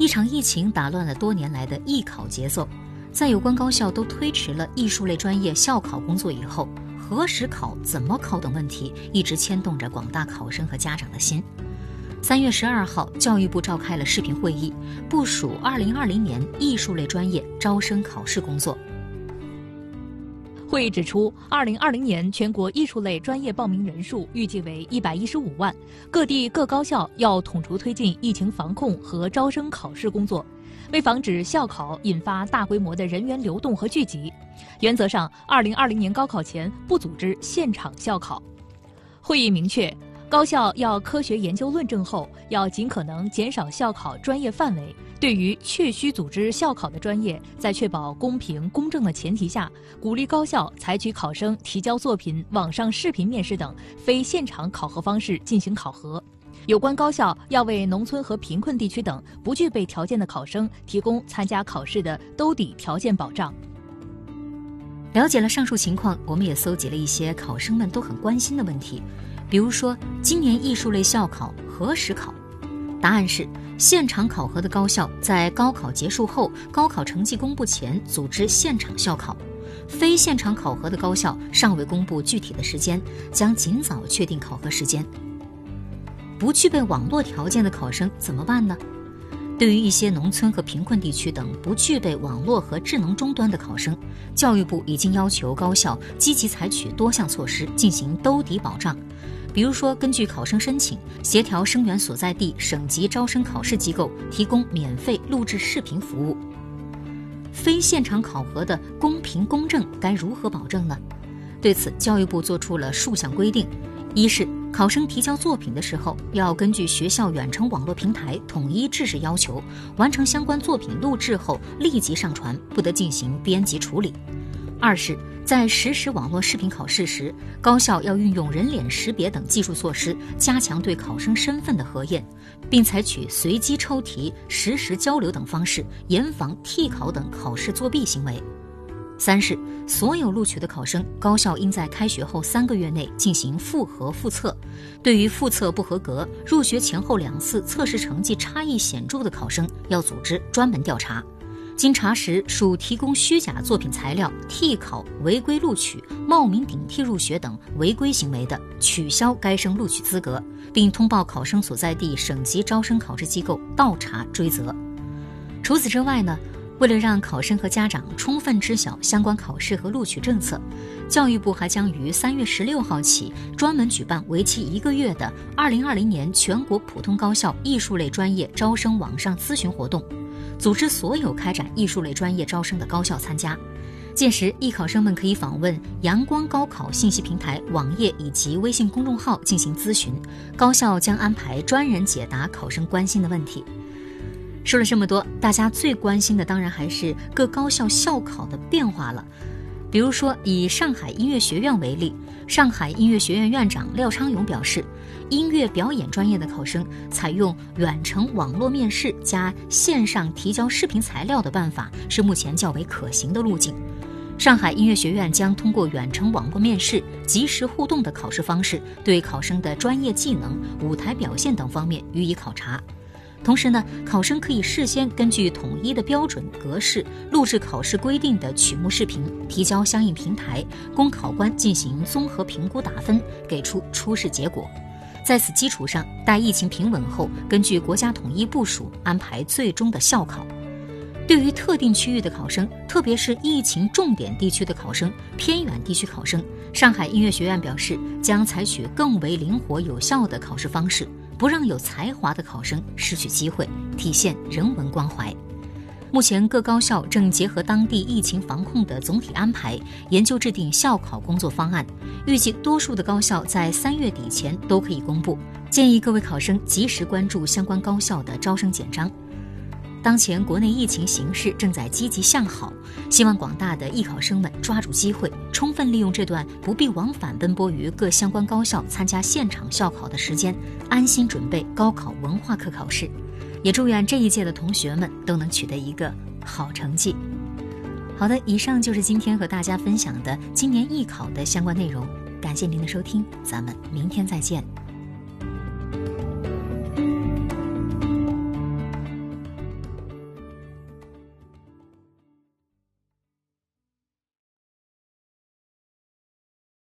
一场疫情打乱了多年来的艺考节奏，在有关高校都推迟了艺术类专业校考工作以后，何时考、怎么考等问题一直牵动着广大考生和家长的心。三月十二号，教育部召开了视频会议，部署二零二零年艺术类专业招生考试工作。会议指出，二零二零年全国艺术类专业报名人数预计为一百一十五万，各地各高校要统筹推进疫情防控和招生考试工作，为防止校考引发大规模的人员流动和聚集，原则上，二零二零年高考前不组织现场校考。会议明确。高校要科学研究论证后，要尽可能减少校考专业范围。对于确需组织校考的专业，在确保公平公正的前提下，鼓励高校采取考生提交作品、网上视频面试等非现场考核方式进行考核。有关高校要为农村和贫困地区等不具备条件的考生提供参加考试的兜底条件保障。了解了上述情况，我们也搜集了一些考生们都很关心的问题。比如说，今年艺术类校考何时考？答案是：现场考核的高校在高考结束后、高考成绩公布前组织现场校考；非现场考核的高校尚未公布具体的时间，将尽早确定考核时间。不具备网络条件的考生怎么办呢？对于一些农村和贫困地区等不具备网络和智能终端的考生，教育部已经要求高校积极采取多项措施进行兜底保障。比如说，根据考生申请，协调生源所在地省级招生考试机构提供免费录制视频服务。非现场考核的公平公正该如何保证呢？对此，教育部作出了数项规定：一是考生提交作品的时候，要根据学校远程网络平台统一制式要求，完成相关作品录制后立即上传，不得进行编辑处理；二是。在实时网络视频考试时，高校要运用人脸识别等技术措施，加强对考生身份的核验，并采取随机抽题、实时交流等方式，严防替考等考试作弊行为。三是所有录取的考生，高校应在开学后三个月内进行复核复测，对于复测不合格、入学前后两次测试成绩差异显著的考生，要组织专门调查。经查实属提供虚假作品材料、替考、违规录取、冒名顶替入学等违规行为的，取消该生录取资格，并通报考生所在地省级招生考试机构倒查追责。除此之外呢，为了让考生和家长充分知晓相关考试和录取政策，教育部还将于三月十六号起专门举办为期一个月的二零二零年全国普通高校艺术类专业招生网上咨询活动。组织所有开展艺术类专业招生的高校参加，届时艺考生们可以访问阳光高考信息平台网页以及微信公众号进行咨询，高校将安排专人解答考生关心的问题。说了这么多，大家最关心的当然还是各高校校考的变化了。比如说，以上海音乐学院为例，上海音乐学院院长廖昌永表示，音乐表演专业的考生采用远程网络面试加线上提交视频材料的办法是目前较为可行的路径。上海音乐学院将通过远程网络面试、即时互动的考试方式，对考生的专业技能、舞台表现等方面予以考察。同时呢，考生可以事先根据统一的标准格式录制考试规定的曲目视频，提交相应平台，供考官进行综合评估打分，给出初试结果。在此基础上，待疫情平稳后，根据国家统一部署安排最终的校考。对于特定区域的考生，特别是疫情重点地区的考生、偏远地区考生，上海音乐学院表示将采取更为灵活有效的考试方式。不让有才华的考生失去机会，体现人文关怀。目前各高校正结合当地疫情防控的总体安排，研究制定校考工作方案，预计多数的高校在三月底前都可以公布。建议各位考生及时关注相关高校的招生简章。当前国内疫情形势正在积极向好，希望广大的艺考生们抓住机会，充分利用这段不必往返奔波于各相关高校参加现场校考的时间，安心准备高考文化课考试。也祝愿这一届的同学们都能取得一个好成绩。好的，以上就是今天和大家分享的今年艺考的相关内容，感谢您的收听，咱们明天再见。